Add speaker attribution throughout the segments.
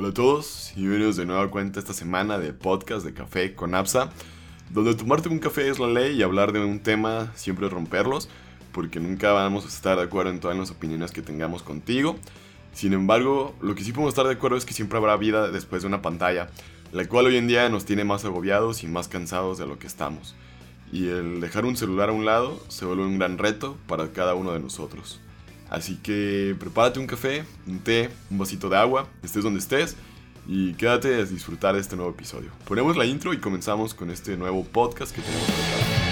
Speaker 1: Hola a todos y bienvenidos de nuevo a cuenta esta semana de podcast de Café con APSA, donde tomarte un café es la ley y hablar de un tema siempre romperlos, porque nunca vamos a estar de acuerdo en todas las opiniones que tengamos contigo. Sin embargo, lo que sí podemos estar de acuerdo es que siempre habrá vida después de una pantalla, la cual hoy en día nos tiene más agobiados y más cansados de lo que estamos. Y el dejar un celular a un lado se vuelve un gran reto para cada uno de nosotros. Así que prepárate un café, un té, un vasito de agua, estés donde estés y quédate a disfrutar de este nuevo episodio. Ponemos la intro y comenzamos con este nuevo podcast que tenemos preparado.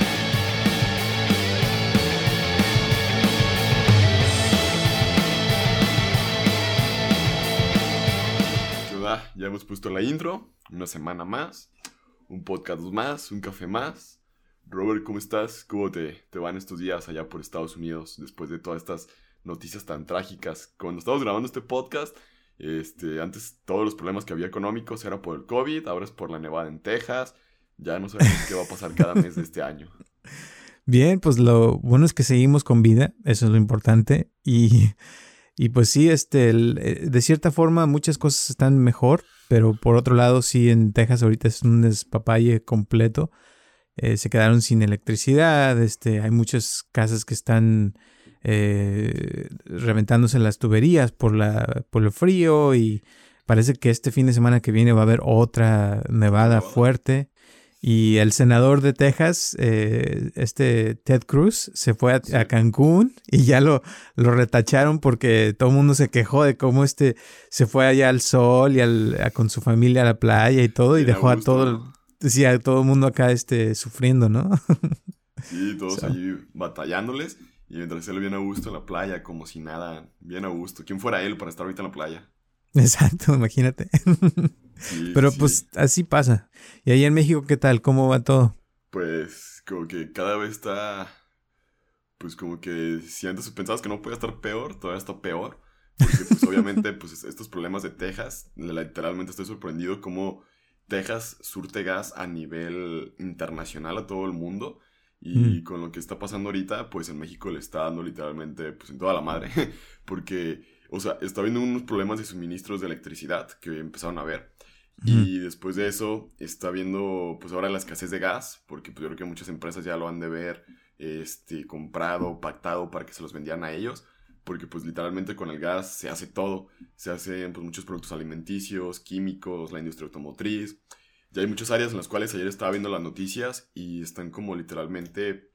Speaker 1: Ya hemos puesto la intro, una semana más, un podcast más, un café más. Robert, ¿cómo estás? ¿Cómo te, te van estos días allá por Estados Unidos después de todas estas noticias tan trágicas. Cuando estamos grabando este podcast, este, antes todos los problemas que había económicos era por el COVID, ahora es por la nevada en Texas. Ya no sabemos qué va a pasar cada mes de este año.
Speaker 2: Bien, pues lo bueno es que seguimos con vida, eso es lo importante. Y, y pues sí, este, eh, de cierta forma muchas cosas están mejor, pero por otro lado sí en Texas ahorita es un despapalle completo. Eh, se quedaron sin electricidad, este, hay muchas casas que están eh, reventándose las tuberías por, la, por el frío y parece que este fin de semana que viene va a haber otra nevada fuerte. Y el senador de Texas, eh, este Ted Cruz, se fue a, Cancún y ya lo, lo retacharon porque todo el mundo se quejó de cómo este se fue allá al sol y al, con su familia a la playa y todo y dejó a todo, a todo el mundo acá este, sufriendo, ¿no?
Speaker 1: Sí, todos allí batallándoles. Y mientras él viene a gusto en la playa, como si nada, bien a gusto. ¿Quién fuera él para estar ahorita en la playa?
Speaker 2: Exacto, imagínate. Pero pues así pasa. ¿Y ahí en México qué tal? ¿Cómo va todo?
Speaker 1: Pues como que cada vez está... Pues como que si antes pensabas que no podía estar peor, todavía está peor. Porque pues obviamente pues estos problemas de Texas, literalmente estoy sorprendido cómo Texas surte gas a nivel internacional a todo el mundo. Y con lo que está pasando ahorita, pues en México le está dando literalmente, pues en toda la madre. Porque, o sea, está habiendo unos problemas de suministros de electricidad que empezaron a ver. Y después de eso, está viendo, pues ahora la escasez de gas, porque pues yo creo que muchas empresas ya lo han de ver, este, comprado, pactado para que se los vendieran a ellos. Porque pues literalmente con el gas se hace todo. Se hacen pues muchos productos alimenticios, químicos, la industria automotriz. Ya hay muchas áreas en las cuales ayer estaba viendo las noticias y están como literalmente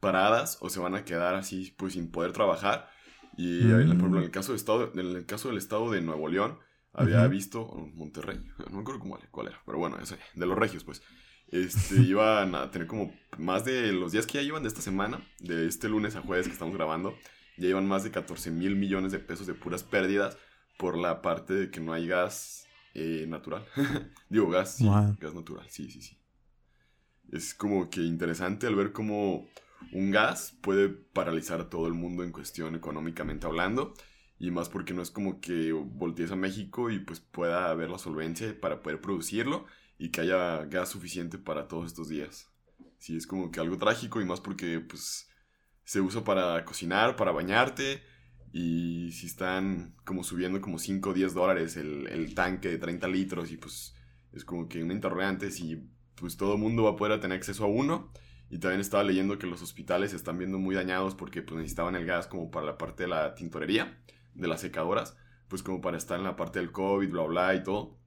Speaker 1: paradas o se van a quedar así pues sin poder trabajar. Y por ejemplo, en el caso, de estado, en el caso del estado de Nuevo León, había visto, Monterrey, no me acuerdo cómo, cuál era, pero bueno, ese, de los regios pues, este, iban a tener como más de los días que ya iban de esta semana, de este lunes a jueves que estamos grabando, ya iban más de 14 mil millones de pesos de puras pérdidas por la parte de que no hay gas eh, natural. Digo, gas, gas natural, sí, sí, sí. Es como que interesante al ver cómo un gas puede paralizar a todo el mundo en cuestión económicamente hablando. Y más porque no es como que voltees a México y pues pueda haber la solvencia para poder producirlo y que haya gas suficiente para todos estos días. Sí, es como que algo trágico y más porque pues se usa para cocinar, para bañarte, y si están como subiendo como 5 o 10 dólares el, el, tanque de 30 litros y pues es como que un interrogante si pues todo el mundo va a poder tener acceso a uno. Y también estaba leyendo que los hospitales se están viendo muy dañados porque pues necesitaban el gas como para la parte de la tintorería, de las secadoras, pues como para estar en la parte del COVID, bla, bla y todo.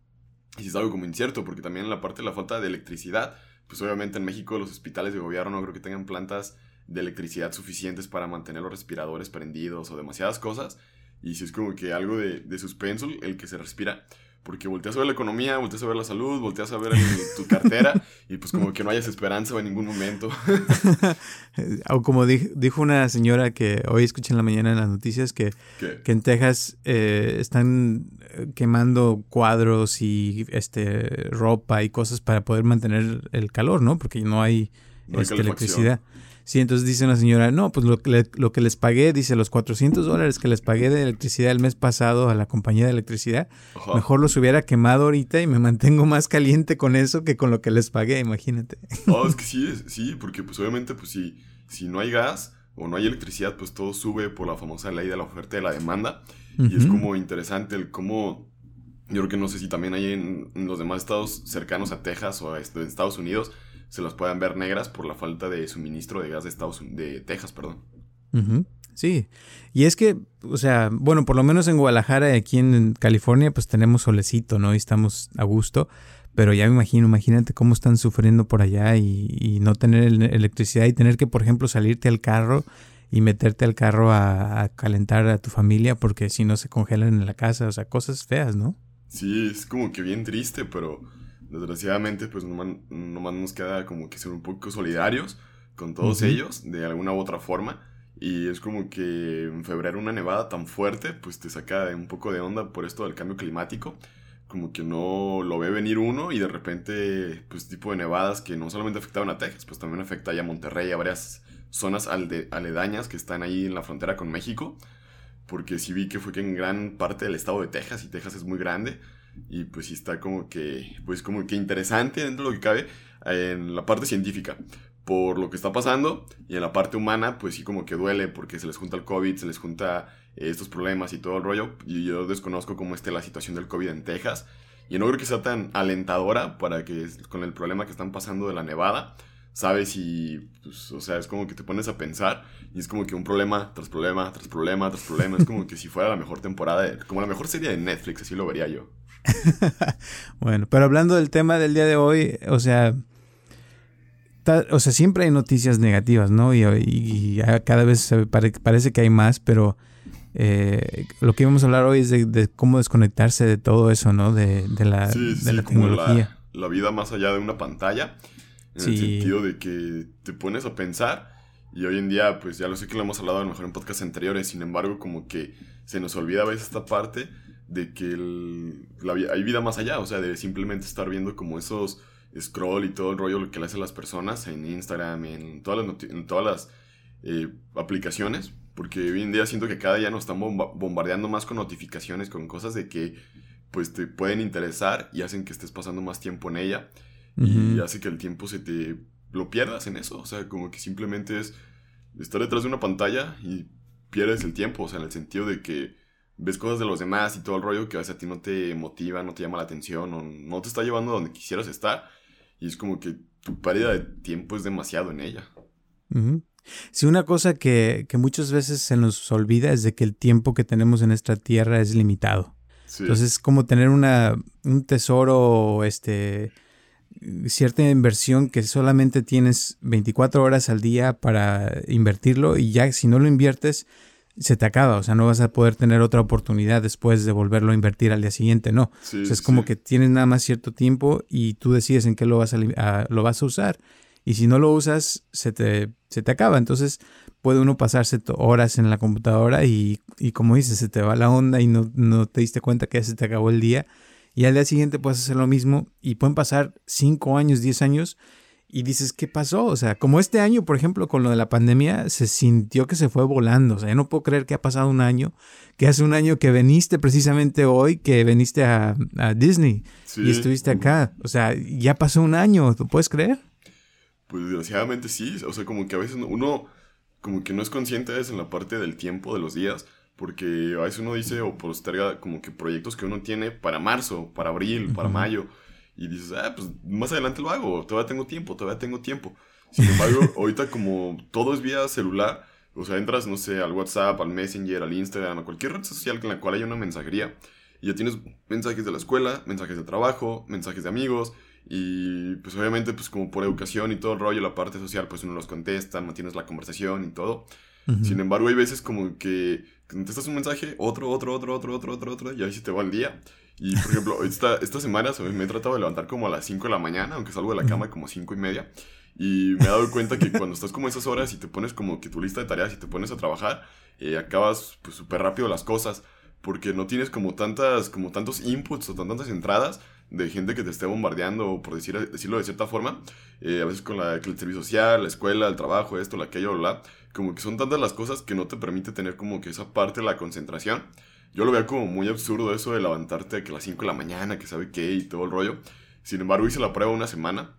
Speaker 1: Y si es algo como incierto porque también en la parte de la falta de electricidad, pues obviamente en México los hospitales de gobierno no creo que tengan plantas de electricidad suficientes para mantener los respiradores prendidos o demasiadas cosas. Y si es como que algo de, de suspenso el que se respira. Porque volteas a ver la economía, volteas a ver la salud, volteas a ver tu cartera y pues como que no hayas esperanza en ningún momento.
Speaker 2: o como dijo, una señora que hoy escuché en la mañana en las noticias que, que en Texas eh, están eh, quemando cuadros y este ropa y cosas para poder mantener el calor, ¿no? Porque no hay, este, electricidad. Sí, entonces dice una señora, no, pues lo que, lo que les pagué, dice, los 400 dólares que les pagué de electricidad el mes pasado a la compañía de electricidad, mejor los hubiera quemado ahorita y me mantengo más caliente con eso que con lo que les pagué, imagínate.
Speaker 1: No, es que sí, sí, porque pues obviamente pues si, si no hay gas o no hay electricidad, pues todo sube por la famosa ley de la oferta y de la demanda. Y es como interesante el cómo Yo creo que no sé si también hay en, los demás estados cercanos a Texas o a este, Estados Unidos se las puedan ver negras por la falta de suministro de gas de, Estados, de Texas, perdón.
Speaker 2: Sí, y es que, o sea, bueno, por lo menos en Guadalajara, aquí en California, pues tenemos solecito, ¿no? Y estamos a gusto, pero ya me imagino, imagínate cómo están sufriendo por allá y, no tener electricidad y tener que, por ejemplo, salirte al carro y meterte al carro a, calentar a tu familia porque si no se congelan en la casa, o sea, cosas feas, ¿no?
Speaker 1: Sí, es como que bien triste, pero desgraciadamente pues nomás, nos queda como que ser un poco solidarios con todos ellos de alguna u otra forma. Y es como que en febrero una nevada tan fuerte pues te saca un poco de onda por esto del cambio climático. Como que no lo ve venir uno y de repente pues tipo de nevadas que no solamente afectaban a Texas, pues también afecta a Monterrey, a varias zonas aledañas que están ahí en la frontera con México. Porque sí vi que fue que en gran parte del estado de Texas, y Texas es muy grande, y pues sí está como que, pues como que interesante dentro de lo que cabe en la parte científica por lo que está pasando y en la parte humana pues sí como que duele porque se les junta el COVID, se les junta eh, estos problemas y todo el rollo y yo desconozco cómo esté la situación del COVID en Texas y no creo que sea tan alentadora para que con el problema que están pasando de la nevada sabes y pues, o sea es como que te pones a pensar y es como que un problema tras problema tras problema tras problema es como que si fuera la mejor temporada como la mejor serie de Netflix así lo vería yo
Speaker 2: bueno, pero hablando del tema del día de hoy, o sea, o sea, siempre hay noticias negativas, ¿no? Y, cada vez parece que hay más, pero eh, lo que íbamos a hablar hoy es de, cómo desconectarse de todo eso, ¿no? De, la, tecnología.
Speaker 1: La, vida más allá de una pantalla, en el sentido de que te pones a pensar. Y hoy en día, pues ya lo sé que lo hemos hablado a lo mejor en podcasts anteriores, sin embargo, como que se nos olvida a veces esta parte de que hay vida más allá, o sea, de simplemente estar viendo como esos scroll y todo el rollo que le hacen las personas en Instagram, en todas las, en todas las eh, aplicaciones, porque hoy en día siento que cada día nos están bombardeando más con notificaciones, con cosas de que pues te pueden interesar y hacen que estés pasando más tiempo en ella y hace que el tiempo se te lo pierdas en eso, o sea, como que simplemente es estar detrás de una pantalla y pierdes el tiempo, o sea, en el sentido de que ves cosas de los demás y todo el rollo que a veces a ti no te motiva, no te llama la atención o no te está llevando a donde quisieras estar. Y es como que tu pérdida de tiempo es demasiado en ella.
Speaker 2: Sí, una cosa que, muchas veces se nos olvida es de que el tiempo que tenemos en esta tierra es limitado. Entonces es como tener una, un tesoro, este, cierta inversión que solamente tienes 24 horas al día para invertirlo y ya si no lo inviertes, se te acaba, o sea, no vas a poder tener otra oportunidad después de volverlo a invertir al día siguiente, no. o sea, es como que tienes nada más cierto tiempo y tú decides en qué lo vas a, lo vas a usar. Y si no lo usas, se te, se te acaba. Entonces puede uno pasarse horas en la computadora y, y como dices, se te va la onda y no, no te diste cuenta que ya se te acabó el día. Y al día siguiente puedes hacer lo mismo y pueden pasar 5 años, 10 años y dices, ¿qué pasó? O sea, como este año, por ejemplo, con lo de la pandemia, se sintió que se fue volando. O sea, yo no puedo creer que ha pasado un año, que hace un año que veniste precisamente hoy, que veniste a, Disney y estuviste acá. O sea, ya pasó un año, ¿tú puedes creer?
Speaker 1: Pues desgraciadamente sí. O sea, como que a veces uno, como que no es consciente de eso en la parte del tiempo de los días. Porque a veces uno dice o posterga como que proyectos que uno tiene para marzo, para abril, para mayo y dices, ah, pues más adelante lo hago, todavía tengo tiempo, todavía tengo tiempo. Sin embargo, ahorita como todo es vía celular, o sea, entras, no sé, al WhatsApp, al Messenger, al Instagram, a cualquier red social en la cual haya una mensajería, y ya tienes mensajes de la escuela, mensajes de trabajo, mensajes de amigos, y pues obviamente, pues como por educación y todo el rollo, la parte social, pues uno los contesta, mantienes la conversación y todo. Sin embargo, hay veces como que contestas un mensaje, otro, otro, otro, otro, otro, otro, otro, y ahí se te va el día. Y por ejemplo, esta, esta semana me he tratado de levantar como a las 5 de la mañana, aunque salgo de la cama como 5 y media. Y me he dado cuenta que cuando estás como esas horas y te pones como que tu lista de tareas y te pones a trabajar, eh, acabas pues súper rápido las cosas. Porque no tienes como tantas, como tantos inputs o tantas entradas de gente que te esté bombardeando, por decir, decirlo de cierta forma. Eh, a veces con la, el servicio social, la escuela, el trabajo, esto, aquello, bla. Como que son tantas las cosas que no te permite tener como que esa parte de la concentración. Yo lo veía como muy absurdo eso de levantarte que a las 5 de la mañana, que sabe qué y todo el rollo. Sin embargo, hice la prueba una semana.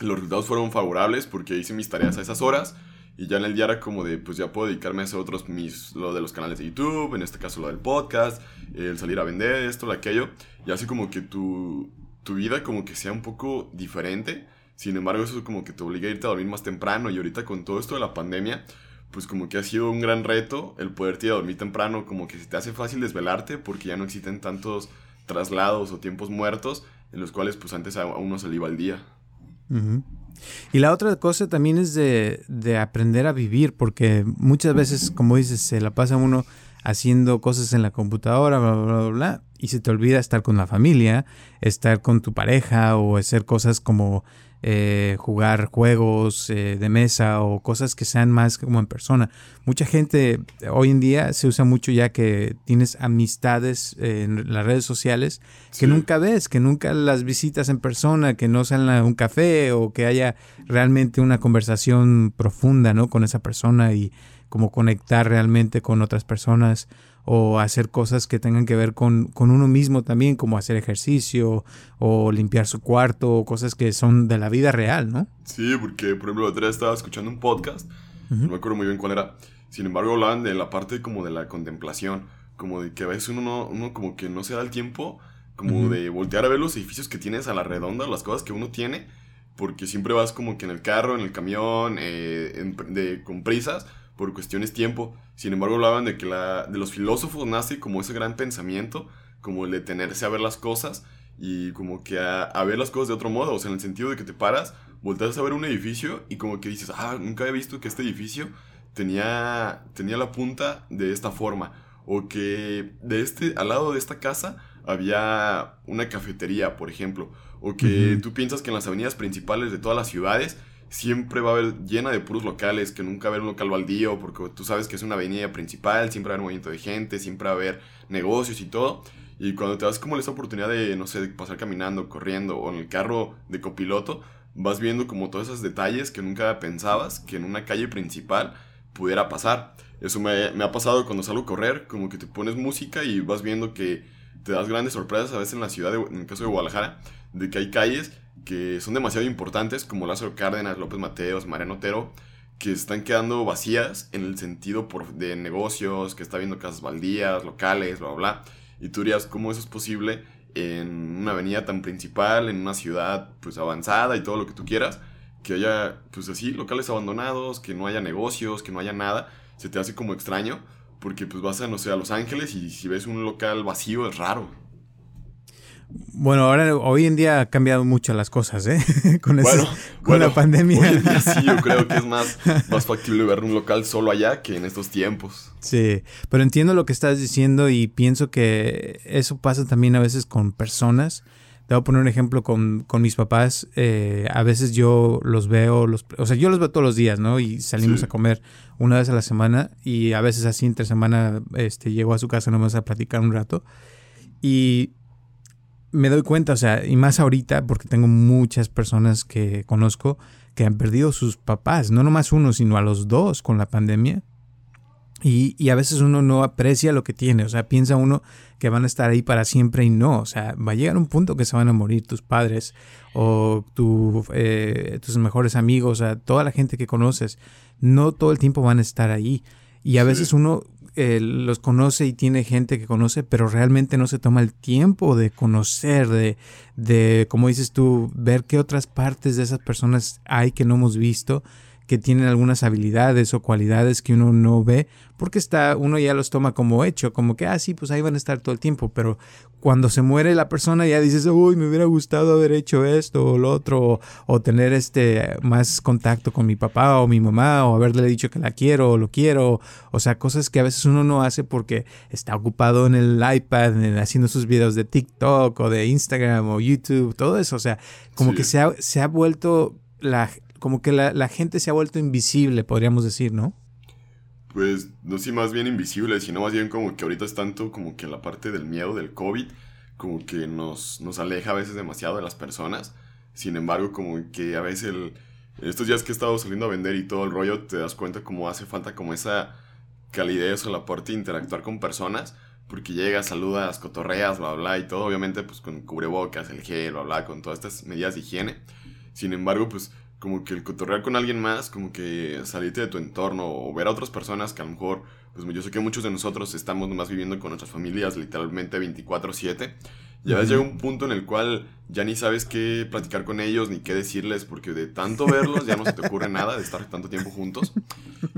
Speaker 1: Los resultados fueron favorables porque hice mis tareas a esas horas Y ya en el día era como de, pues ya puedo dedicarme a hacer otros, mis, lo de los canales de YouTube, en este caso lo del podcast, el salir a vender esto, lo aquello. Y así como que tu, tu vida como que sea un poco diferente. Sin embargo, eso como que te obliga a irte a dormir más temprano. Y ahorita con todo esto de la pandemia, pues como que ha sido un gran reto el poderte ir a dormir temprano. Como que se te hace fácil desvelarte porque ya no existen tantos traslados o tiempos muertos en los cuales pues antes a uno se le iba el día.
Speaker 2: Y la otra cosa también es de, de, aprender a vivir, porque muchas veces, como dices, se la pasa uno haciendo cosas en la computadora, bla, bla, bla, bla, y se te olvida estar con la familia, estar con tu pareja o hacer cosas como eh, jugar juegos eh, de mesa o cosas que sean más como en persona. Mucha gente hoy en día se usa mucho ya que tienes amistades en las redes sociales que nunca ves, que nunca las visitas en persona, que no sean un café o que haya realmente una conversación profunda ¿no? con esa persona y como conectar realmente con otras personas o hacer cosas que tengan que ver con, con, uno mismo también, como hacer ejercicio o limpiar su cuarto, o cosas que son de la vida real, ¿no?
Speaker 1: Sí, porque por ejemplo, otra vez estaba escuchando un podcast, no me acuerdo muy bien cuál era, sin embargo hablaban de la parte como de la contemplación, como de que a veces uno, no, uno como que no se da el tiempo, como de voltear a ver los edificios que tienes a la redonda, las cosas que uno tiene, porque siempre vas como que en el carro, en el camión, eh, de, con prisas, por cuestiones tiempo. Sin embargo, hablaban de que la, de los filósofos nace como ese gran pensamiento, como el detenerse a ver las cosas y como que a, ver las cosas de otro modo, o sea, en el sentido de que te paras, volteas a ver un edificio y como que dices, ah, nunca había visto que este edificio tenía, tenía la punta de esta forma, o que de este, al lado de esta casa había una cafetería, por ejemplo, o que tú piensas que en las avenidas principales de todas las ciudades siempre va a haber llena de puros locales, que nunca va a haber un local baldío, porque tú sabes que es una avenida principal, siempre va a haber movimiento de gente, siempre va a haber negocios y todo. Y cuando te das como esa oportunidad de, no sé, pasar caminando, corriendo o en el carro de copiloto, vas viendo como todos esos detalles que nunca pensabas que en una calle principal pudiera pasar. Eso me ha pasado cuando salgo a correr, como que te pones música y vas viendo que te das grandes sorpresas a veces en la ciudad, en el caso de Guadalajara, de que hay calles que son demasiado importantes, como Lázaro Cárdenas, López Mateos, Mariano Otero, que están quedando vacías en el sentido de negocios, que está viendo casas baldías, locales, bla, bla, bla. Y tú dirías, ¿cómo eso es posible en una avenida tan principal, en una ciudad pues avanzada y todo lo que tú quieras? Que haya, pues así, locales abandonados, que no haya negocios, que no haya nada. Se te hace como extraño, porque pues vas a, no sé, a Los Ángeles y si ves un local vacío es raro.
Speaker 2: Bueno, ahora hoy en día ha cambiado mucho las cosas, ¿eh? con, la pandemia.
Speaker 1: Hoy en día sí, yo creo que es más, más factible ver un local solo allá que en estos tiempos.
Speaker 2: Sí, pero entiendo lo que estás diciendo y pienso que eso pasa también a veces con personas. Te voy a poner un ejemplo con, mis papás. Eh, a veces yo los veo, los, o sea, yo los veo todos los días, ¿no? Y salimos a comer una vez a la semana y a veces así entre semana este, llego a su casa nomás a platicar un rato. Y me doy cuenta, o sea, y más ahorita, porque tengo muchas personas que conozco que han perdido sus papás, no nomás uno, sino a los dos con la pandemia. Y, y, a veces uno no aprecia lo que tiene, o sea, piensa uno que van a estar ahí para siempre y no, o sea, va a llegar un punto que se van a morir tus padres o tu, eh, tus mejores amigos, o sea, toda la gente que conoces, no todo el tiempo van a estar ahí. Y a veces uno eh, los conoce y tiene gente que conoce, pero realmente no se toma el tiempo de conocer, de, de, como dices tú, ver qué otras partes de esas personas hay que no hemos visto que tienen algunas habilidades o cualidades que uno no ve, porque está, uno ya los toma como hecho, como que, ah, sí, pues ahí van a estar todo el tiempo, pero cuando se muere la persona ya dices, uy, me hubiera gustado haber hecho esto o lo otro, o, tener este más contacto con mi papá o mi mamá, o haberle dicho que la quiero o lo quiero, o sea, cosas que a veces uno no hace porque está ocupado en el iPad, haciendo sus videos de TikTok o de Instagram o YouTube, todo eso, o sea, como que se ha, se ha vuelto la, como que la, gente se ha vuelto invisible, podríamos decir, ¿no?
Speaker 1: Pues no sé, más bien invisible, sino más bien como que ahorita es tanto como que la parte del miedo del COVID, como que nos, nos aleja a veces demasiado de las personas. Sin embargo, como que a veces el, estos días que he estado saliendo a vender y todo el rollo, te das cuenta como hace falta como esa calidez o la parte de interactuar con personas, porque llegas, saludas, cotorreas, bla, bla, y todo, obviamente, pues con cubrebocas, el gel, bla, bla, con todas estas medidas de higiene. Sin embargo, pues como que el cotorrear con alguien más, como que salirte de tu entorno o ver a otras personas que a lo mejor, pues yo sé que muchos de nosotros estamos nomás viviendo con nuestras familias literalmente 24/7. Y a veces llega un punto en el cual ya ni sabes qué platicar con ellos ni qué decirles porque de tanto verlos ya no se te ocurre nada de estar tanto tiempo juntos.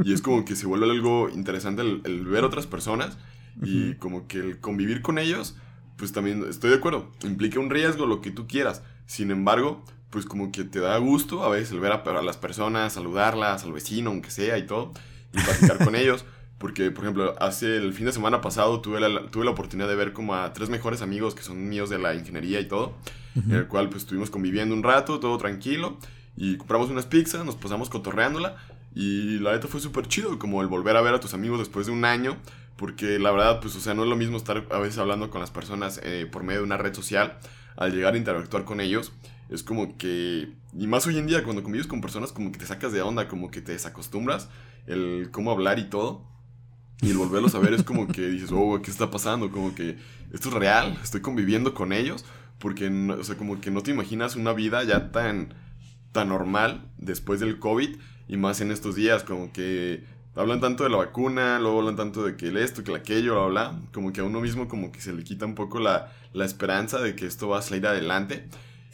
Speaker 1: Y es como que se vuelve algo interesante el, el ver otras personas y como que el convivir con ellos, pues también estoy de acuerdo, implica un riesgo, lo que tú quieras. Sin embargo, pues como que te da gusto a veces el ver a, las personas, saludarlas, al vecino, aunque sea y todo, y platicar con ellos. Porque, por ejemplo, hace el fin de semana pasado tuve la, tuve la oportunidad de ver como a tres mejores amigos que son míos de la ingeniería y todo, en el cual pues estuvimos conviviendo un rato, todo tranquilo, y compramos unas pizzas, nos pasamos cotorreándola, y la neta fue súper chido, como el volver a ver a tus amigos después de un año, porque la verdad, pues, o sea, no es lo mismo estar a veces hablando con las personas eh, por medio de una red social, al llegar a interactuar con ellos, es como que, y más hoy en día, cuando convives con personas, como que te sacas de onda, como que te desacostumbras, el cómo hablar y todo. Y el volverlos a ver es como que dices, oh, ¿qué está pasando? Como que esto es real, estoy conviviendo con ellos, porque, o sea, como que no te imaginas una vida ya tan, tan normal después del COVID y más en estos días, como que hablan tanto de la vacuna, luego hablan tanto de que el esto, que el aquello, bla, bla, como que a uno mismo como que se le quita un poco la, la esperanza de que esto va a salir adelante.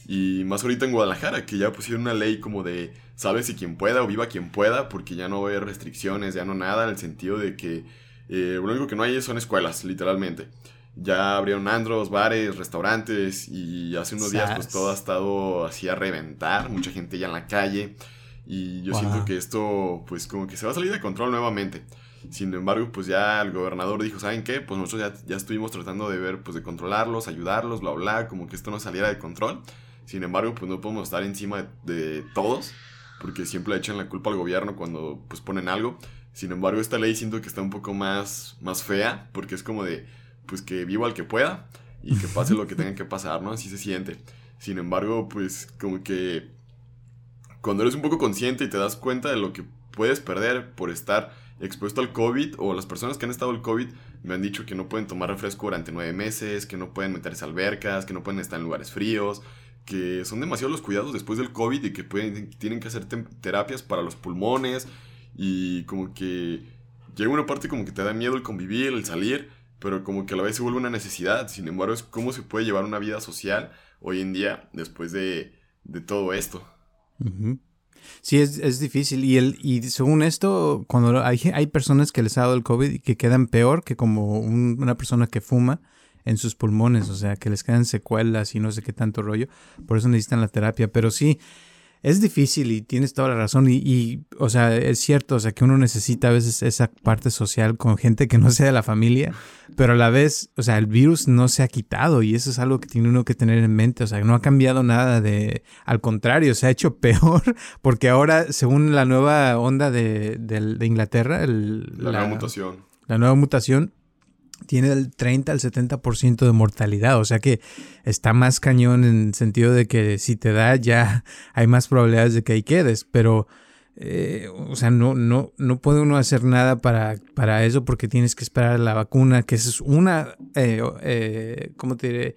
Speaker 1: Y más ahorita en Guadalajara, que ya pusieron una ley como de, sabes si quien pueda o viva quien pueda, porque ya no haber restricciones, ya no nada, en el sentido de que eh, lo único que no hay son escuelas, literalmente. Ya abrieron andros, bares, restaurantes y hace unos días pues todo ha estado así a reventar, mucha gente ya en la calle y yo siento que esto pues como que se va a salir de control nuevamente. Sin embargo, pues ya el gobernador dijo, ¿saben qué? Pues nosotros ya, ya estuvimos tratando de ver, pues de controlarlos, ayudarlos, bla, bla, como que esto no saliera de control. Sin embargo, pues no podemos estar encima de, todos, porque siempre le echan la culpa al gobierno cuando pues ponen algo. Sin embargo, esta ley siento que está un poco más, más fea, porque es como de, pues que viva el que pueda y que pase lo que tenga que pasar, ¿no? Así se siente. Sin embargo, pues como que cuando eres un poco consciente y te das cuenta de lo que puedes perder por estar expuesto al COVID, o las personas que han estado al COVID me han dicho que no pueden tomar refresco durante nueve meses, que no pueden meterse albercas, que no pueden estar en lugares fríos, que son demasiados los cuidados después del COVID y que tienen que hacer terapias para los pulmones y como que llega una parte como que te da miedo el convivir, el salir, pero como que a la vez se vuelve una necesidad. Sin embargo, es cómo se puede llevar una vida social hoy en día después de, de todo esto.
Speaker 2: Sí, es, es, difícil. Y, el, y según esto, cuando hay, hay personas que les ha dado el COVID y que quedan peor que como una persona que fuma en sus pulmones, o sea, que les quedan secuelas y no sé qué tanto rollo. Por eso necesitan la terapia. Pero sí, es difícil y tienes toda la razón. Y, o sea, es cierto, o sea, que uno necesita a veces esa parte social con gente que no sea de la familia, pero a la vez, o sea, el virus no se ha quitado y eso es algo que tiene uno que tener en mente. O sea, no ha cambiado nada de, al contrario, se ha hecho peor porque ahora, según la nueva onda de, de, Inglaterra,
Speaker 1: la nueva mutación.
Speaker 2: La nueva mutación, tiene el 30 al 70% de mortalidad, o sea que está más cañón en el sentido de que si te da ya hay más probabilidades de que ahí quedes, pero eh, o sea, no, no, no puede uno hacer nada para, para eso porque tienes que esperar la vacuna, que es una, eh, eh, ¿cómo te diré?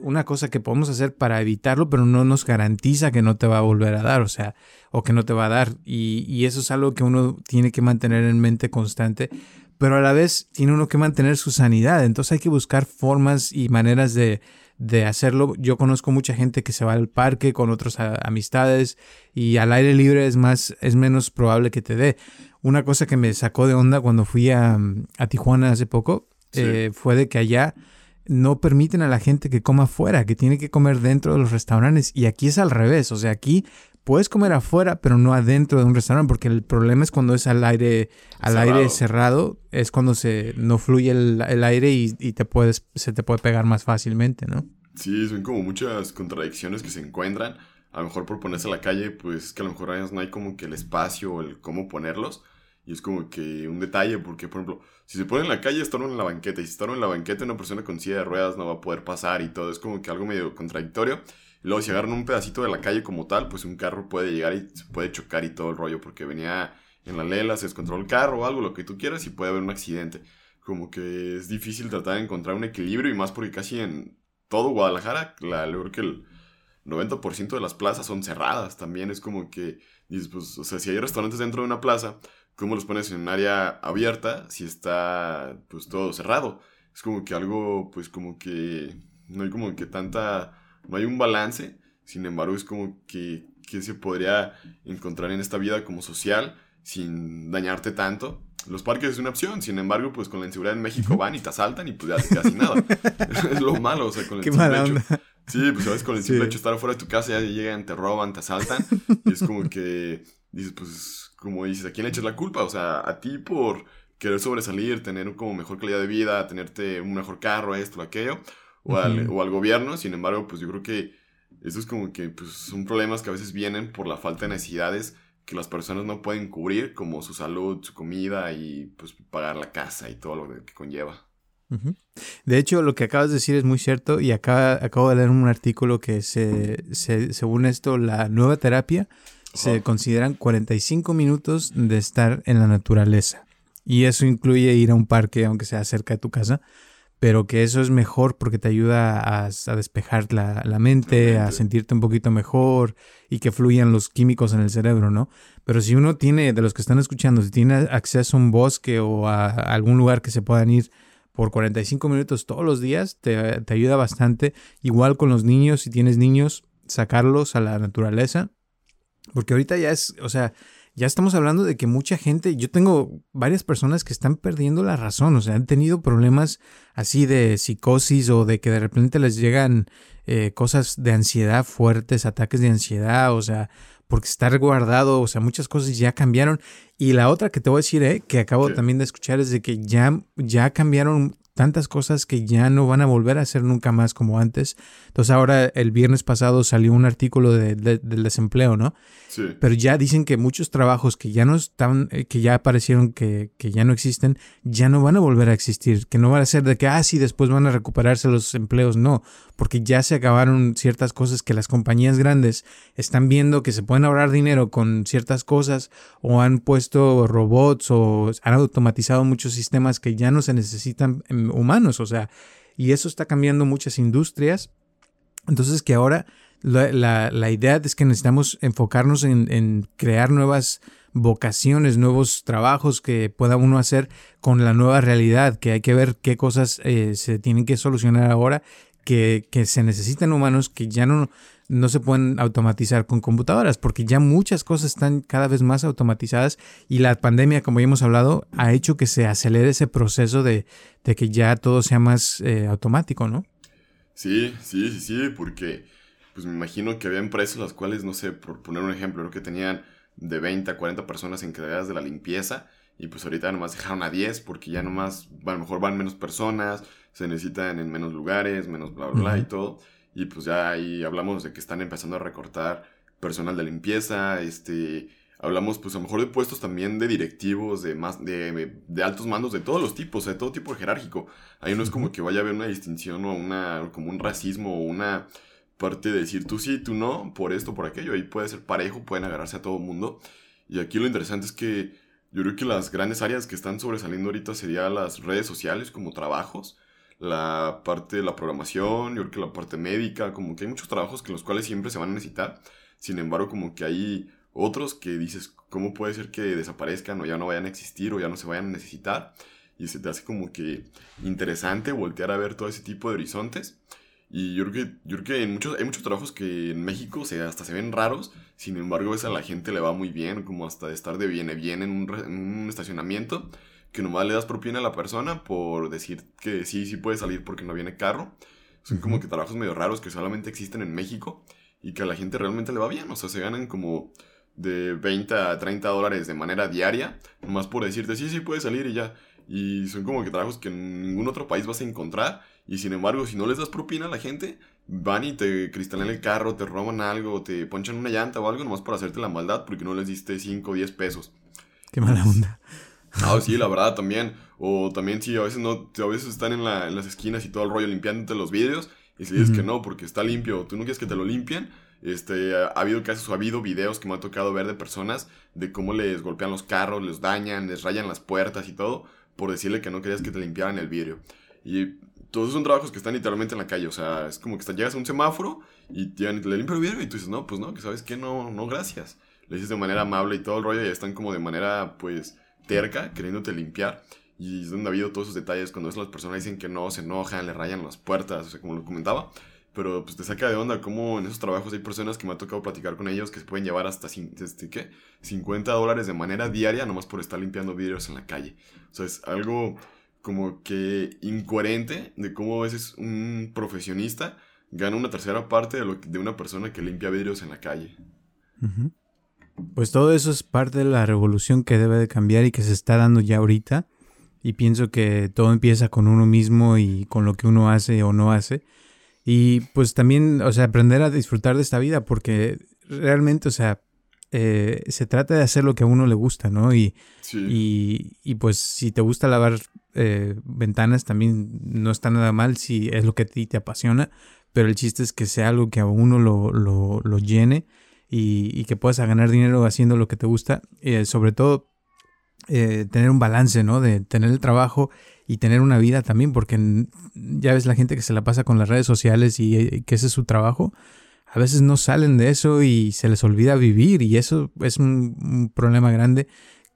Speaker 2: Una cosa que podemos hacer para evitarlo, pero no nos garantiza que no te va a volver a dar, o sea, o que no te va a dar. Y, y eso es algo que uno tiene que mantener en mente constante pero a la vez tiene uno que mantener su sanidad. Entonces hay que buscar formas y maneras de, de hacerlo. Yo conozco mucha gente que se va al parque con otras amistades y al aire libre es más, es menos probable que te dé. Una cosa que me sacó de onda cuando fui a, a Tijuana hace poco eh, fue de que allá no permiten a la gente que coma afuera, que tiene que comer dentro de los restaurantes. Y aquí es al revés. O sea, aquí puedes comer afuera, pero no adentro de un restaurante, porque el problema es cuando es al aire, al cerrado. aire cerrado, es cuando se no fluye el, aire y, te puedes, se te puede pegar más fácilmente, ¿no?
Speaker 1: Sí, son como muchas contradicciones que se encuentran. A lo mejor por ponerse a la calle, pues que a lo mejor no hay como que el espacio o el cómo ponerlos. Y es como que un detalle, porque por ejemplo, si se pone en la calle, están en la banqueta. Y si están en la banqueta, una persona con silla de ruedas no va a poder pasar y todo. Es como que algo medio contradictorio. Luego si agarran un pedacito de la calle como tal, pues un carro puede llegar y puede chocar y todo el rollo, porque venía en la lela, se descontroló el carro o algo, lo que tú quieras, y puede haber un accidente. Como que es difícil tratar de encontrar un equilibrio, y más porque casi en todo Guadalajara, la, creo que el 90% de las plazas son cerradas. También es como que, pues, o sea, si hay restaurantes dentro de una plaza, ¿cómo los pones en un área abierta si está, pues, todo cerrado? Es como que algo, pues, como que no hay como que tanta, no hay un balance. Sin embargo, es como que, que se podría encontrar en esta vida como social sin dañarte tanto. Los parques es una opción, sin embargo, pues con la inseguridad en México van y te asaltan y pues ya te nada. es lo malo, o sea, con el
Speaker 2: Qué
Speaker 1: simple hecho. Sí, pues sabes, con el simple
Speaker 2: Sí.
Speaker 1: hecho de estar afuera de tu casa ya llegan, te roban, te asaltan. y es como que dices, pues, como dices, ¿a quién le echas la culpa? O sea, a ti por querer sobresalir, tener como mejor calidad de vida, tenerte un mejor carro, esto, aquello, o, al,
Speaker 2: Ujú.
Speaker 1: o al gobierno. Sin embargo, pues yo creo que eso es como que pues, son problemas que a veces vienen por la falta de necesidades que las personas no pueden cubrir, como su salud, su comida y pues pagar la casa y todo lo que conlleva.
Speaker 2: De hecho, lo que acabas de decir es muy cierto y acá, acabo de leer un artículo que se, se- según esto, la nueva terapia se
Speaker 1: Ajá.
Speaker 2: consideran 45 minutos de estar en la naturaleza. Y eso incluye ir a un parque, aunque sea cerca de tu casa, pero que eso es mejor porque te ayuda a, a despejar la, la mente, a sentirte un poquito mejor y que fluyan los químicos en el cerebro, ¿no? Pero si uno tiene, de los que están escuchando, si tiene acceso a un bosque o a algún lugar que se puedan ir por 45 minutos todos los días, te, te ayuda bastante. Igual con los niños, si tienes niños, sacarlos a la naturaleza. Porque ahorita ya es, o sea, ya estamos hablando de que mucha gente, yo tengo varias personas que están perdiendo la razón, o sea, han tenido problemas así de psicosis o de que de repente les llegan eh, cosas de ansiedad fuertes, ataques de ansiedad, o sea, porque estar guardado, o sea, muchas cosas ya cambiaron. Y la otra que te voy a decir, eh, que acabo también de escuchar, es de que ya, ya cambiaron tantas cosas que ya no van a volver a ser nunca más como antes. Entonces ahora el viernes pasado salió un artículo de- de- del desempleo, ¿no?
Speaker 1: Sí.
Speaker 2: Pero ya dicen que muchos trabajos que ya no están, eh, que ya aparecieron, que, que ya no existen, ya no van a volver a existir. Que no van a ser de que, ah, sí, después van a recuperarse los empleos. No, porque ya se acabaron ciertas cosas que las compañías grandes están viendo que se pueden ahorrar dinero con ciertas cosas o han puesto robots o han automatizado muchos sistemas que ya no se necesitan em, humanos. O sea, y eso está cambiando muchas industrias. Entonces que ahora la, la- idea es que necesitamos enfocarnos en, en crear nuevas vocaciones, nuevos trabajos que pueda uno hacer con la nueva realidad, que hay que ver qué cosas eh, se tienen que solucionar ahora, que, que se necesitan humanos, que ya no, no se pueden automatizar con computadoras, porque ya muchas cosas están cada vez más automatizadas y la pandemia, como ya hemos hablado, ha hecho que se acelere ese proceso de, de que ya todo sea más eh, automático, ¿no?
Speaker 1: Sí, sí, sí, sí, porque pues me imagino que había empresas las cuales, no sé, por poner un ejemplo, creo que tenían de 20 a 40 personas encargadas de la limpieza y pues ahorita nomás dejaron a 10 porque ya nomás, a lo mejor van menos personas, se necesitan en menos lugares, menos bla, bla, bla y todo. Y pues ya ahí hablamos de que están empezando a recortar personal de limpieza, este... Hablamos, pues, a lo mejor de puestos también de directivos, de más, de, de altos mandos, de todos los tipos, de todo tipo jerárquico. Ahí no es como que vaya a haber una distinción o una, como un racismo o una parte de decir tú sí, tú no, por esto, por aquello. Ahí puede ser parejo, pueden agarrarse a todo mundo. Y aquí lo interesante es que yo creo que las grandes áreas que están sobresaliendo ahorita serían las redes sociales como trabajos, la parte de la programación, yo creo que la parte médica, como que hay muchos trabajos que los cuales siempre se van a necesitar. Sin embargo, como que hay otros que dices, ¿cómo puede ser que desaparezcan o ya no vayan a existir o ya no se vayan a necesitar? Y se te hace como que interesante voltear a ver todo ese tipo de horizontes. Y yo creo que, yo creo que en muchos, hay muchos trabajos que en México se, hasta se ven raros, sin embargo, ves a la gente le va muy bien, como hasta de estar de viene bien en un, en un estacionamiento, que nomás le das propina a la persona por decir que sí, sí puede salir porque no viene carro. Son como que trabajos medio raros que solamente existen en México y que a la gente realmente le va bien. O sea, se ganan como de 20 a 30 dólares de manera diaria, nomás por decirte sí, sí puede salir y ya. Y son como que trabajos que en ningún otro país vas a encontrar. Y sin embargo, si no les das propina a la gente, van y te cristalan el carro, te roban algo, te ponchan una llanta o algo nomás por hacerte la maldad porque no les diste 5 o 10 pesos.
Speaker 2: Qué mala onda.
Speaker 1: Ah, sí, la verdad también. O también sí, a veces no, a veces están en, la- en las esquinas y todo el rollo limpiándote los vidrios. Y si dices que no, porque está limpio, tú no quieres que te lo limpien. Este, ha ha habido casos, ha habido videos que me ha tocado ver de personas de cómo les golpean los carros, les dañan, les rayan las puertas y todo, por decirle que no querías que te limpiaran el vidrio. Y todos son trabajos que están literalmente en la calle, o sea, es como que están, llegas a un semáforo y te, le limpio el vidrio y tú dices, no, pues no, que sabes que no, no, gracias. Le dices de manera amable y todo el rollo y están como de manera, pues, terca, queriéndote limpiar. Y es donde ha habido todos esos detalles cuando las personas dicen que no, se enojan, le rayan las puertas, como lo comentaba. Pero pues te saca de onda cómo en esos trabajos hay personas que me ha tocado platicar con ellos que se pueden llevar hasta este, ¿qué? 50 dólares de manera diaria nomás por estar limpiando vidrios en la calle. O sea, es algo como que incoherente de cómo a veces un profesionista gana una tercera parte de, una persona que limpia vidrios en la calle.
Speaker 2: Pues todo eso es parte de la revolución que debe de cambiar y que se está dando ya ahorita. Y pienso que todo empieza con uno mismo y con lo que uno hace o no hace. Y pues también, o sea, aprender a disfrutar de esta vida porque realmente, o sea, eh, se trata de hacer lo que a uno le gusta, ¿no? Y, y, pues si te gusta lavar eh, ventanas también no está nada mal si es lo que a ti te apasiona, pero el chiste es que sea algo que a uno lo, lo, lo llene y, que puedas ganar dinero haciendo lo que te gusta, eh, sobre todo tener un balance, ¿no? De tener el trabajo y tener una vida también, porque ya ves la gente que se la pasa con las redes sociales y que ese es su trabajo a veces no salen de eso y se les olvida vivir y eso es un, problema grande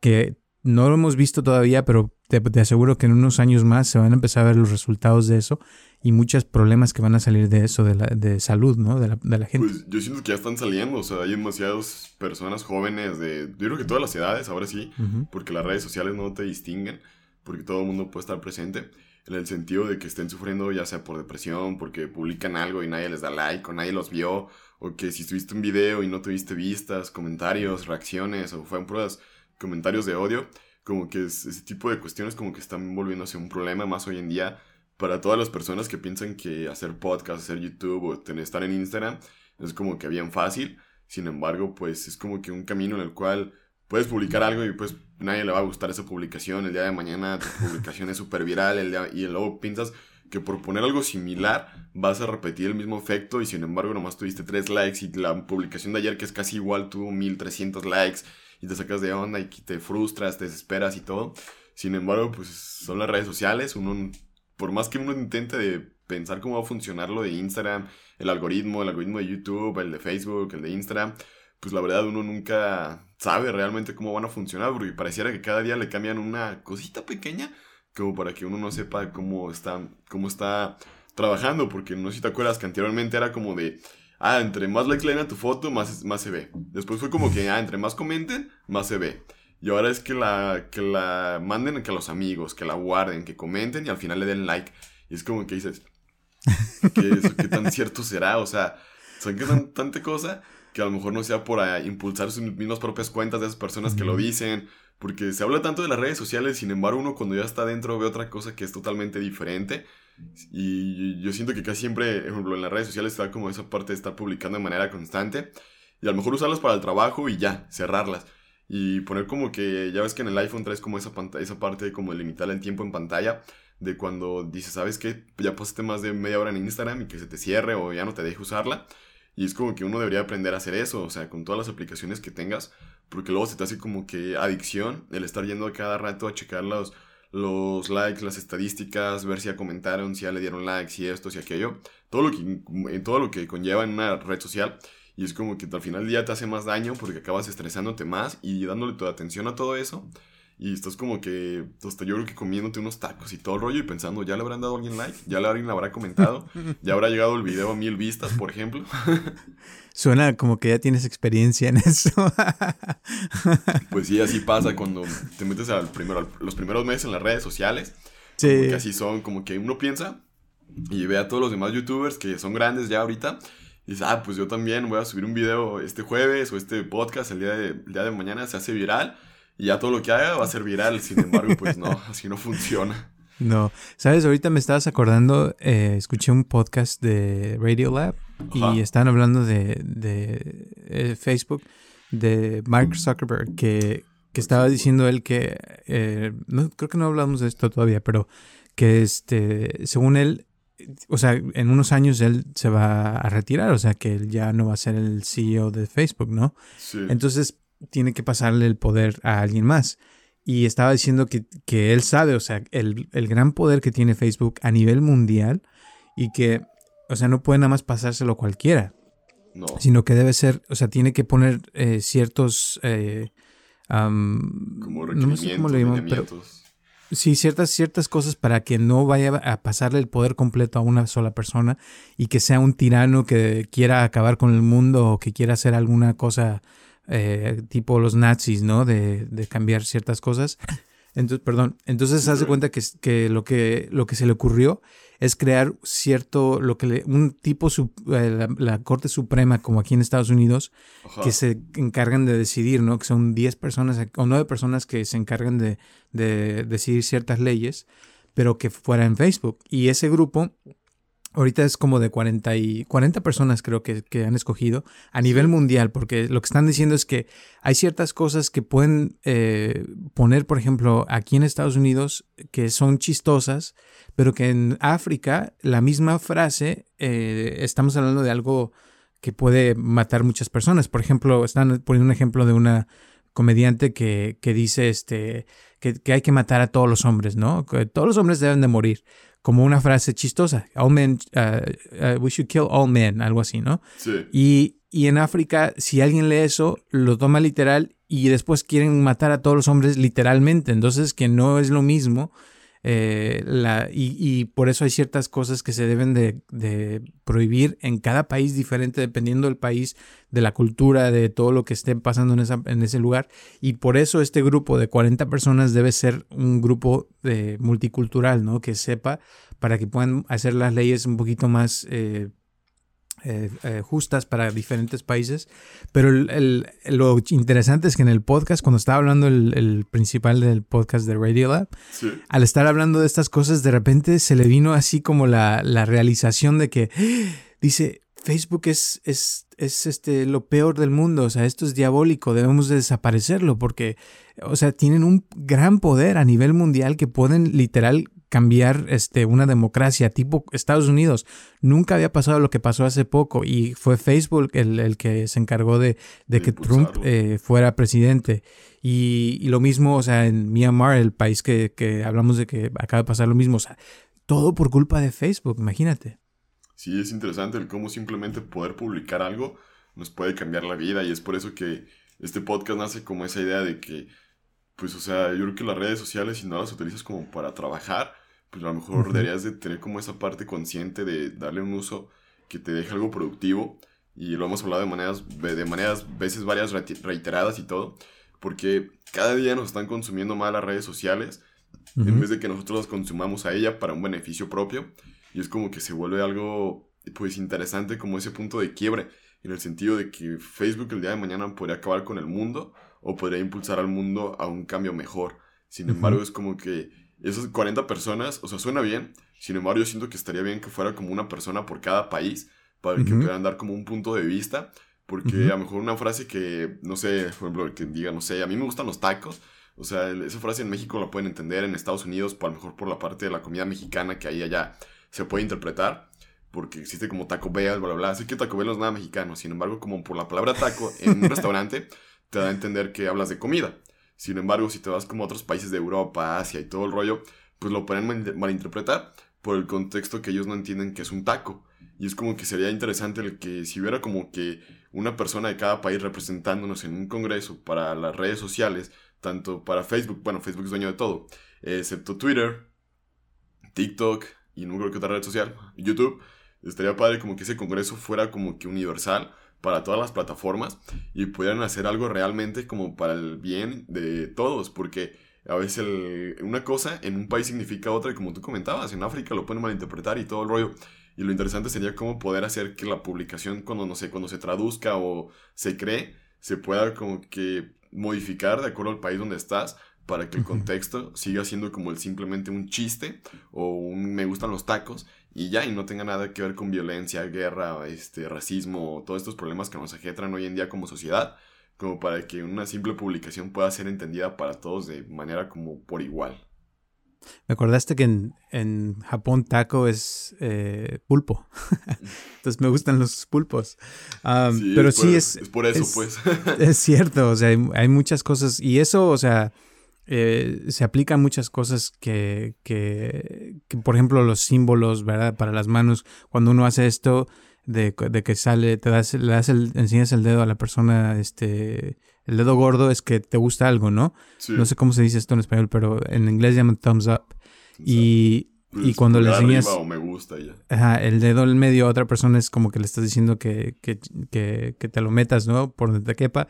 Speaker 2: que no lo hemos visto todavía, pero te, aseguro que en unos años más se van a empezar a ver los resultados de eso y muchos problemas que van a salir de eso, de, la, de salud, ¿no? De la, de la gente.
Speaker 1: Pues yo siento que ya están saliendo, o sea, hay demasiadas personas jóvenes de, yo creo que todas las edades, ahora sí, porque las redes sociales no te distinguen, porque todo el mundo puede estar presente en el sentido de que estén sufriendo ya sea por depresión, porque publican algo y nadie les da like o nadie los vio, o que si tuviste un video y no tuviste vistas, comentarios, reacciones, o fueron puras comentarios de odio, como que ese tipo de cuestiones como que están volviéndose un problema más hoy en día para todas las personas que piensan que hacer podcast, hacer YouTube o tener, estar en Instagram es como que bien fácil. Sin embargo, pues es como que un camino en el cual puedes publicar algo y pues nadie le va a gustar esa publicación, el día de mañana tu publicación es súper viral el y luego piensas que por poner algo similar vas a repetir el mismo efecto y sin embargo nomás tuviste 3 likes y la publicación de ayer que es casi igual tuvo 1300 likes y te sacas de onda y te frustras, te desesperas y todo. Sin embargo, pues son las redes sociales, uno por más que uno intente de pensar cómo va a funcionar lo de Instagram, el algoritmo, el algoritmo de YouTube, el de Facebook, el de Instagram, pues la verdad uno nunca sabe realmente cómo van a funcionar, porque pareciera que cada día le cambian una cosita pequeña, como para que uno no sepa cómo está, cómo está trabajando, porque no sé si te acuerdas que anteriormente era como de, ah, entre más likes le den a tu foto, más, más se ve. Después fue como que, ah, entre más comenten, más se ve. Y ahora es que la, que la manden que a los amigos, que la guarden, que comenten y al final le den like. Y es como que dices, ¿qué, qué tan cierto será? O sea, son que tan, tanta cosa que a lo mejor no sea por ah, impulsar sus mismas propias cuentas de esas personas que lo dicen, porque se habla tanto de las redes sociales, sin embargo uno cuando ya está dentro ve otra cosa que es totalmente diferente. Y yo siento que casi siempre, por ejemplo, en las redes sociales está como esa parte de estar publicando de manera constante y a lo mejor usarlas para el trabajo y ya, cerrarlas. Y poner como que, ya ves que en el iPhone traes como esa, esa parte de como limitar el tiempo en pantalla, de cuando dices, ¿sabes qué? Ya pasaste más de media hora en Instagram y que se te cierre o ya no te deje usarla y es como que uno debería aprender a hacer eso, o sea, con todas las aplicaciones que tengas, porque luego se te hace como que adicción el estar yendo a cada rato a checar los, los likes, las estadísticas, ver si ya comentaron, si ya le dieron likes, si esto, si aquello, todo lo que, todo lo que conlleva en una red social. Y es como que al final del día te hace más daño porque acabas estresándote más y dándole toda atención a todo eso. Y estás como que, hasta yo creo que comiéndote unos tacos y todo el rollo y pensando, ¿ya le habrán dado a alguien like? ¿Ya alguien le habrá comentado? ¿Ya habrá llegado el video a mil vistas, por ejemplo?
Speaker 2: Suena como que ya tienes experiencia en eso.
Speaker 1: pues sí, así pasa cuando te metes al primero, los primeros meses en las redes sociales. Sí. Que así son, como que uno piensa y ve a todos los demás youtubers que son grandes ya ahorita. Y dice, ah, pues yo también voy a subir un video este jueves o este podcast el día de, el día de mañana, se hace viral y ya todo lo que haga va a ser viral. Sin embargo, pues no, así no funciona.
Speaker 2: No, sabes, ahorita me estabas acordando, eh, escuché un podcast de Radio Lab y están hablando de, de eh, Facebook, de Mark Zuckerberg, que, que estaba diciendo él que, eh, no, creo que no hablamos de esto todavía, pero que este, según él, o sea, en unos años él se va a retirar, o sea, que él ya no va a ser el CEO de Facebook, ¿no? Sí. Entonces, tiene que pasarle el poder a alguien más. y estaba diciendo que, que él sabe, o sea, el, el, gran poder que tiene Facebook a nivel mundial y que, o sea, no puede nada más pasárselo cualquiera.
Speaker 1: No.
Speaker 2: Sino que debe ser, o sea, tiene que poner eh, ciertos... Eh, um,
Speaker 1: Como
Speaker 2: no sé cómo le llaman, pero. Sí, ciertas, ciertas cosas para que no vaya a pasarle el poder completo a una sola persona y que sea un tirano que quiera acabar con el mundo o que quiera hacer alguna cosa eh, tipo los nazis, ¿no? De, de cambiar ciertas cosas. Entonces, perdón, entonces se hace cuenta que, que, lo que lo que se le ocurrió es crear cierto, lo que le, un tipo, su, eh, la, la, Corte Suprema, como aquí en Estados Unidos,
Speaker 1: Ajá.
Speaker 2: que se encargan de decidir, ¿no? Que son 10 personas o 9 personas que se encargan de, de decidir ciertas leyes, pero que fuera en Facebook. Y ese grupo ahorita es como de 40, y, 40 personas creo que, que han escogido a nivel mundial, porque lo que están diciendo es que hay ciertas cosas que pueden eh, poner, por ejemplo, aquí en Estados Unidos, que son chistosas, pero que en África la misma frase, eh, estamos hablando de algo que puede matar muchas personas. Por ejemplo, están poniendo un ejemplo de una comediante que, que dice este, que, que, hay que matar a todos los hombres, ¿no? Que todos los hombres deben de morir. Como una frase chistosa. All men, uh, uh, we should kill all men, algo así, ¿no?
Speaker 1: Sí.
Speaker 2: Y, y en África, si alguien lee eso, lo toma literal y después quieren matar a todos los hombres literalmente. Entonces, que no es lo mismo. Eh, la, y, y, por eso hay ciertas cosas que se deben de, de, prohibir en cada país diferente, dependiendo del país, de la cultura, de todo lo que esté pasando en, esa, en ese lugar. Y por eso este grupo de 40 personas debe ser un grupo de, multicultural, ¿no? Que sepa para que puedan hacer las leyes un poquito más... Eh, eh, eh, justas para diferentes países. Pero el, el, lo interesante es que en el podcast, cuando estaba hablando el, el principal del podcast de Radiolab,
Speaker 1: sí.
Speaker 2: al estar hablando de estas cosas, de repente se le vino así como la, la realización de que dice. Facebook es, es, es este, lo peor del mundo, o sea, esto es diabólico, debemos de desaparecerlo porque, o sea, tienen un gran poder a nivel mundial que pueden literal cambiar este, una democracia tipo Estados Unidos. Nunca había pasado lo que pasó hace poco y fue Facebook el, el que se encargó de, de, de que Trump eh, fuera presidente. Y, y, lo mismo, o sea, en Myanmar, el país que, que hablamos de que acaba de pasar lo mismo, o sea, todo por culpa de Facebook, imagínate.
Speaker 1: Sí, es interesante el cómo simplemente poder publicar algo nos puede cambiar la vida y es por eso que este podcast nace como esa idea de que, pues, o sea, yo creo que las redes sociales, si no las utilizas como para trabajar, pues a lo mejor uh -huh. deberías de tener como esa parte consciente de darle un uso que te deje algo productivo y lo hemos hablado de maneras, de maneras, veces varias reiteradas y todo, porque cada día nos están consumiendo más las redes sociales uh -huh. en vez de que nosotros las consumamos a ella para un beneficio propio y es como que se vuelve algo pues interesante como ese punto de quiebre en el sentido de que Facebook el día de mañana podría acabar con el mundo o podría impulsar al mundo a un cambio mejor. Sin embargo, uh -huh. es como que esas 40 personas, o sea, suena bien, sin embargo, yo siento que estaría bien que fuera como una persona por cada país para uh -huh. que puedan dar como un punto de vista, porque uh -huh. a lo mejor una frase que, no sé, por ejemplo, que diga, no sé, a mí me gustan los tacos, o sea, esa frase en México la pueden entender, en Estados Unidos, a lo mejor por la parte de la comida mexicana que ahí allá se puede interpretar, porque existe como Taco Bell, bla, bla, bla. Así que Taco Bell no es nada mexicano. Sin embargo, como por la palabra taco en un restaurante, te da a entender que hablas de comida. Sin embargo, si te vas como a otros países de Europa, Asia y todo el rollo, pues lo pueden mal malinterpretar por el contexto que ellos no entienden que es un taco. Y es como que sería interesante el que si hubiera como que una persona de cada país representándonos en un congreso para las redes sociales, tanto para Facebook, bueno, Facebook es dueño de todo, excepto Twitter, TikTok, y no creo que otra red social, YouTube, estaría padre como que ese congreso fuera como que universal para todas las plataformas y pudieran hacer algo realmente como para el bien de todos, porque a veces el, una cosa en un país significa otra y como tú comentabas, en África lo pueden malinterpretar y todo el rollo. Y lo interesante sería cómo poder hacer que la publicación cuando no sé, cuando se traduzca o se cree, se pueda como que modificar de acuerdo al país donde estás para que el contexto siga siendo como el simplemente un chiste o un me gustan los tacos y ya, y no tenga nada que ver con violencia, guerra, este, racismo, todos estos problemas que nos ajetran hoy en día como sociedad, como para que una simple publicación pueda ser entendida para todos de manera como por igual.
Speaker 2: Me acordaste que en, en Japón taco es eh, pulpo. Entonces me gustan los pulpos. Um, sí, pero
Speaker 1: es
Speaker 2: sí es...
Speaker 1: Es por eso,
Speaker 2: es,
Speaker 1: pues.
Speaker 2: es cierto, o sea, hay, hay muchas cosas. Y eso, o sea eh, se aplican muchas cosas que, que, que, por ejemplo, los símbolos, ¿verdad? Para las manos, cuando uno hace esto, de, de que sale, te das, le das el, enseñas el dedo a la persona, este, el dedo gordo es que te gusta algo, ¿no?
Speaker 1: Sí.
Speaker 2: No sé cómo se dice esto en español, pero en inglés llaman thumbs up. Y,
Speaker 1: Pues,
Speaker 2: y cuando le enseñas
Speaker 1: o me gusta ya.
Speaker 2: ajá, el dedo en medio a otra persona es como que le estás diciendo que, que, que, que te lo metas, ¿no? Por donde te quepa.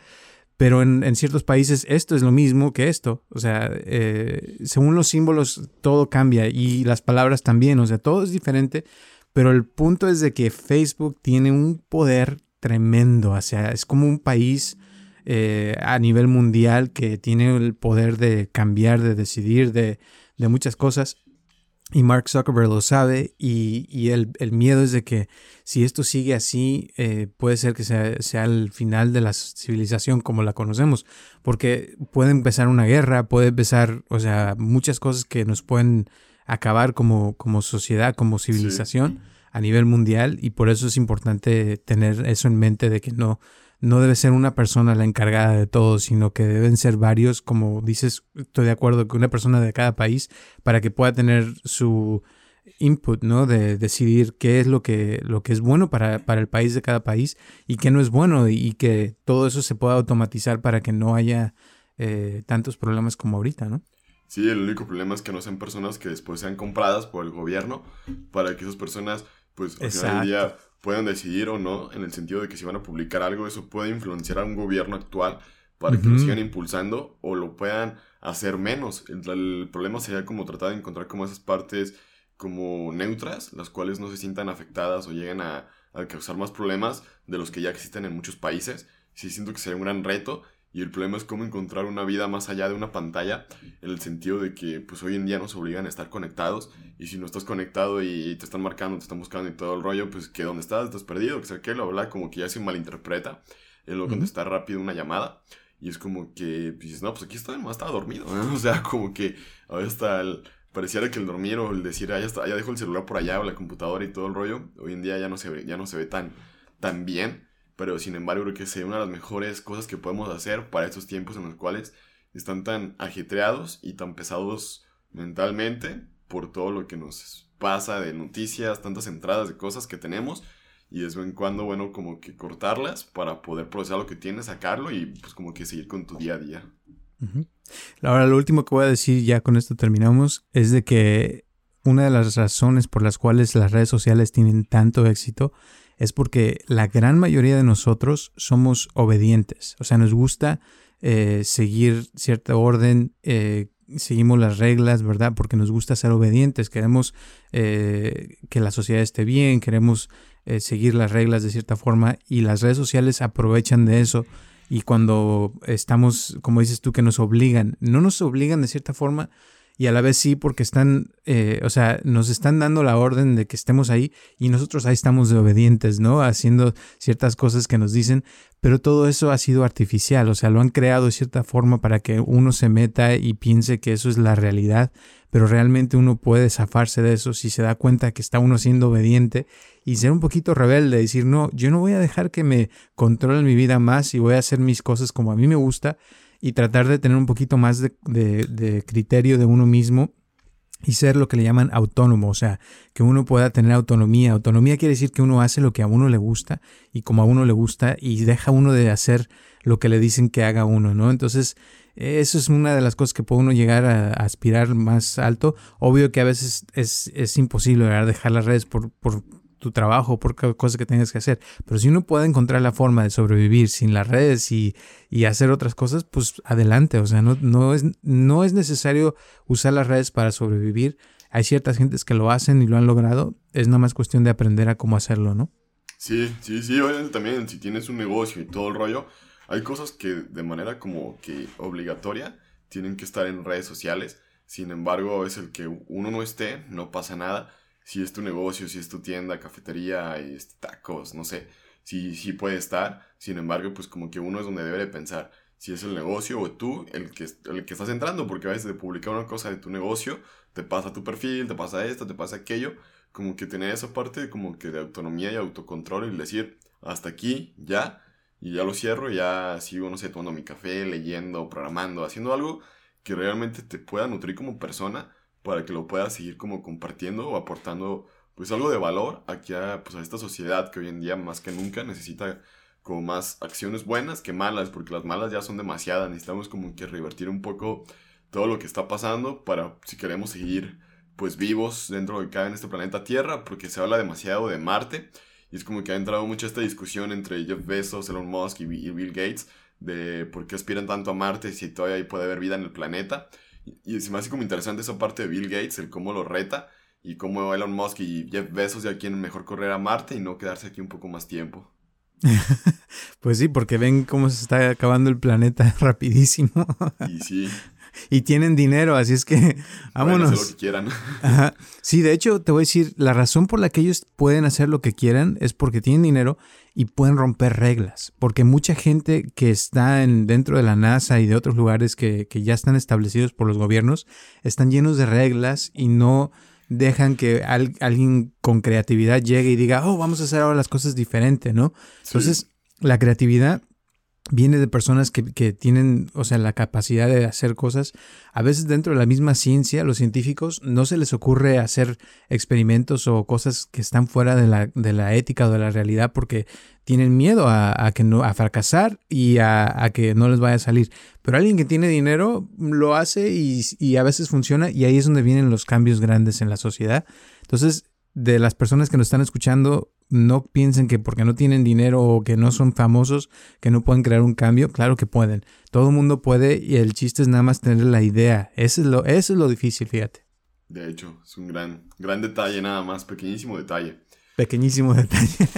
Speaker 2: Pero en, ciertos países esto es lo mismo que esto. O sea, eh, según los símbolos todo cambia y las palabras también. O sea, todo es diferente. Pero el punto es de que Facebook tiene un poder tremendo. O sea, es como un país eh, a nivel mundial que tiene el poder de cambiar, de decidir, de, de muchas cosas. Y Mark Zuckerberg lo sabe y, y el, el, miedo es de que si esto sigue así, eh, puede ser que sea, sea, el final de la civilización como la conocemos, porque puede empezar una guerra, puede empezar, o sea, muchas cosas que nos pueden acabar como, como sociedad, como civilización sí. a nivel mundial y por eso es importante tener eso en mente de que no, no debe ser una persona la encargada de todo, sino que deben ser varios, como dices, estoy de acuerdo, que una persona de cada país para que pueda tener su input, ¿no? De decidir qué es lo que, lo que es bueno para, para el país de cada país y qué no es bueno y, que todo eso se pueda automatizar para que no haya eh, tantos problemas como ahorita, ¿no?
Speaker 1: Sí, el único problema es que no sean personas que después sean compradas por el gobierno para que esas personas, pues, al final del día puedan decidir o no, en el sentido de que si van a publicar algo, eso puede influenciar a un gobierno actual para que uh -huh. lo sigan impulsando o lo puedan hacer menos. El, el, problema sería como tratar de encontrar como esas partes como neutras, las cuales no se sientan afectadas o lleguen a, a causar más problemas de los que ya existen en muchos países. Sí siento que sería un gran reto y el problema es cómo encontrar una vida más allá de una pantalla, en el sentido de que pues hoy en día nos obligan a estar conectados y si no estás conectado y te están marcando, te están buscando y todo el rollo, pues que dónde estás, estás perdido, que sé qué, lo habla como que ya se malinterpreta, el no contestar rápido una llamada y es como que pues, dices, no, pues aquí estoy, no, estaba dormido, ¿no? o sea, como que a veces hasta el, pareciera que el dormir o el decir, ah, ya, está, ya dejo el celular por allá o la computadora y todo el rollo, hoy en día ya no se ve, ya no se ve tan, tan bien pero sin embargo creo que sería una de las mejores cosas que podemos hacer para estos tiempos en los cuales están tan ajetreados y tan pesados mentalmente por todo lo que nos pasa de noticias, tantas entradas de cosas que tenemos y de vez en cuando, bueno, como que cortarlas para poder procesar lo que tienes, sacarlo y pues como que seguir con tu día a día.
Speaker 2: Ahora, lo último que voy a decir, ya con esto terminamos, es de que una de las razones por las cuales las redes sociales tienen tanto éxito es porque la gran mayoría de nosotros somos obedientes, o sea, nos gusta eh, seguir cierta orden, eh, seguimos las reglas, ¿verdad? Porque nos gusta ser obedientes, queremos eh, que la sociedad esté bien, queremos eh, seguir las reglas de cierta forma y las redes sociales aprovechan de eso. Y cuando estamos, como dices tú, que nos obligan, no nos obligan de cierta forma, y a la vez sí porque están, eh, o sea, nos están dando la orden de que estemos ahí y nosotros ahí estamos de obedientes, ¿no? Haciendo ciertas cosas que nos dicen, pero todo eso ha sido artificial, o sea, lo han creado de cierta forma para que uno se meta y piense que eso es la realidad, pero realmente uno puede zafarse de eso si se da cuenta que está uno siendo obediente y ser un poquito rebelde, decir, no, yo no voy a dejar que me controlen mi vida más y voy a hacer mis cosas como a mí me gusta y tratar de tener un poquito más de, de, criterio de uno mismo y ser lo que le llaman autónomo, o sea, que uno pueda tener autonomía. Autonomía quiere decir que uno hace lo que a uno le gusta y como a uno le gusta y deja uno de hacer lo que le dicen que haga uno, ¿no? Entonces, eso es una de las cosas que puede uno llegar a, aspirar más alto. Obvio que a veces es, es imposible dejar las redes por, por tu trabajo, por cosas que tengas que hacer. Pero si uno puede encontrar la forma de sobrevivir sin las redes y, y hacer otras cosas, pues adelante. O sea, no, no, es, no es necesario usar las redes para sobrevivir. Hay ciertas gentes que lo hacen y lo han logrado. Es nada más cuestión de aprender a cómo hacerlo, ¿no?
Speaker 1: Sí, sí, sí. Obviamente también si tienes un negocio y todo el rollo, hay cosas que de manera como que obligatoria tienen que estar en redes sociales. Sin embargo, es el que uno no esté, no pasa nada si es tu negocio, si es tu tienda, cafetería, este, tacos, no sé, sí, sí puede estar, sin embargo, pues como que uno es donde debe de pensar si es el negocio o tú el que, el que estás entrando, porque a veces de publicar una cosa de tu negocio, te pasa tu perfil, te pasa esto, te pasa aquello, como que tener esa parte como que de autonomía y autocontrol y decir, hasta aquí, ya, y ya lo cierro, ya sigo, no sé, tomando mi café, leyendo, programando, haciendo algo que realmente te pueda nutrir como persona para que lo puedas seguir como compartiendo o aportando pues algo de valor aquí a, pues, a esta sociedad que hoy en día más que nunca necesita como más acciones buenas que malas, porque las malas ya son demasiadas, necesitamos como que revertir un poco todo lo que está pasando para si queremos seguir pues vivos dentro de cada en este planeta Tierra, porque se habla demasiado de Marte y es como que ha entrado mucho esta discusión entre Jeff Bezos, Elon Musk y Bill Gates de por qué aspiran tanto a Marte si todavía puede haber vida en el planeta. Y, se me hace como interesante esa parte de Bill Gates, el cómo lo reta y cómo Elon Musk y Jeff Bezos ya quieren mejor correr a Marte y no quedarse aquí un poco más tiempo.
Speaker 2: pues sí, porque ven cómo se está acabando el planeta rapidísimo.
Speaker 1: y sí.
Speaker 2: Y tienen dinero, así es que vámonos.
Speaker 1: Pueden hacer lo que quieran.
Speaker 2: Sí, de hecho, te voy a decir, la razón por la que ellos pueden hacer lo que quieran es porque tienen dinero y pueden romper reglas. Porque mucha gente que está en, dentro de la NASA y de otros lugares que, que ya están establecidos por los gobiernos están llenos de reglas y no dejan que alguien con creatividad llegue y diga, oh, vamos a hacer ahora las cosas diferente, ¿no? Entonces, la creatividad viene de personas que, que, tienen, o sea, la capacidad de hacer cosas. A veces dentro de la misma ciencia, los científicos no se les ocurre hacer experimentos o cosas que están fuera de la, de la ética o de la realidad porque tienen miedo a, a que no, a fracasar y a, a, que no les vaya a salir. Pero alguien que tiene dinero lo hace y, y a veces funciona y ahí es donde vienen los cambios grandes en la sociedad. Entonces, de las personas que nos están escuchando, no piensen que porque no tienen dinero o que no son famosos, que no pueden crear un cambio. Claro que pueden. Todo el mundo puede y el chiste es nada más tener la idea. Eso es lo, eso es lo difícil, fíjate.
Speaker 1: De hecho, es un gran, gran detalle nada más, pequeñísimo detalle.
Speaker 2: Pequeñísimo detalle.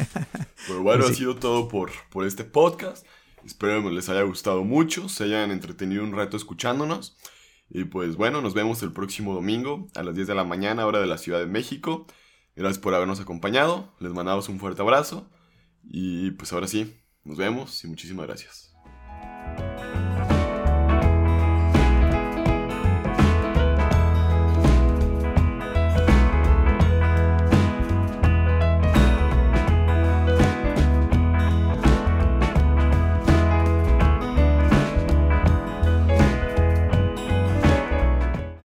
Speaker 1: Pero bueno, pues ha sido todo por, por este podcast. Espero que les haya gustado mucho, se hayan entretenido un rato escuchándonos. Y pues bueno, nos vemos el próximo domingo a las 10 de la mañana, hora de la Ciudad de México. Gracias por habernos acompañado. Les mandamos un fuerte abrazo. Y pues ahora sí, nos vemos y muchísimas gracias.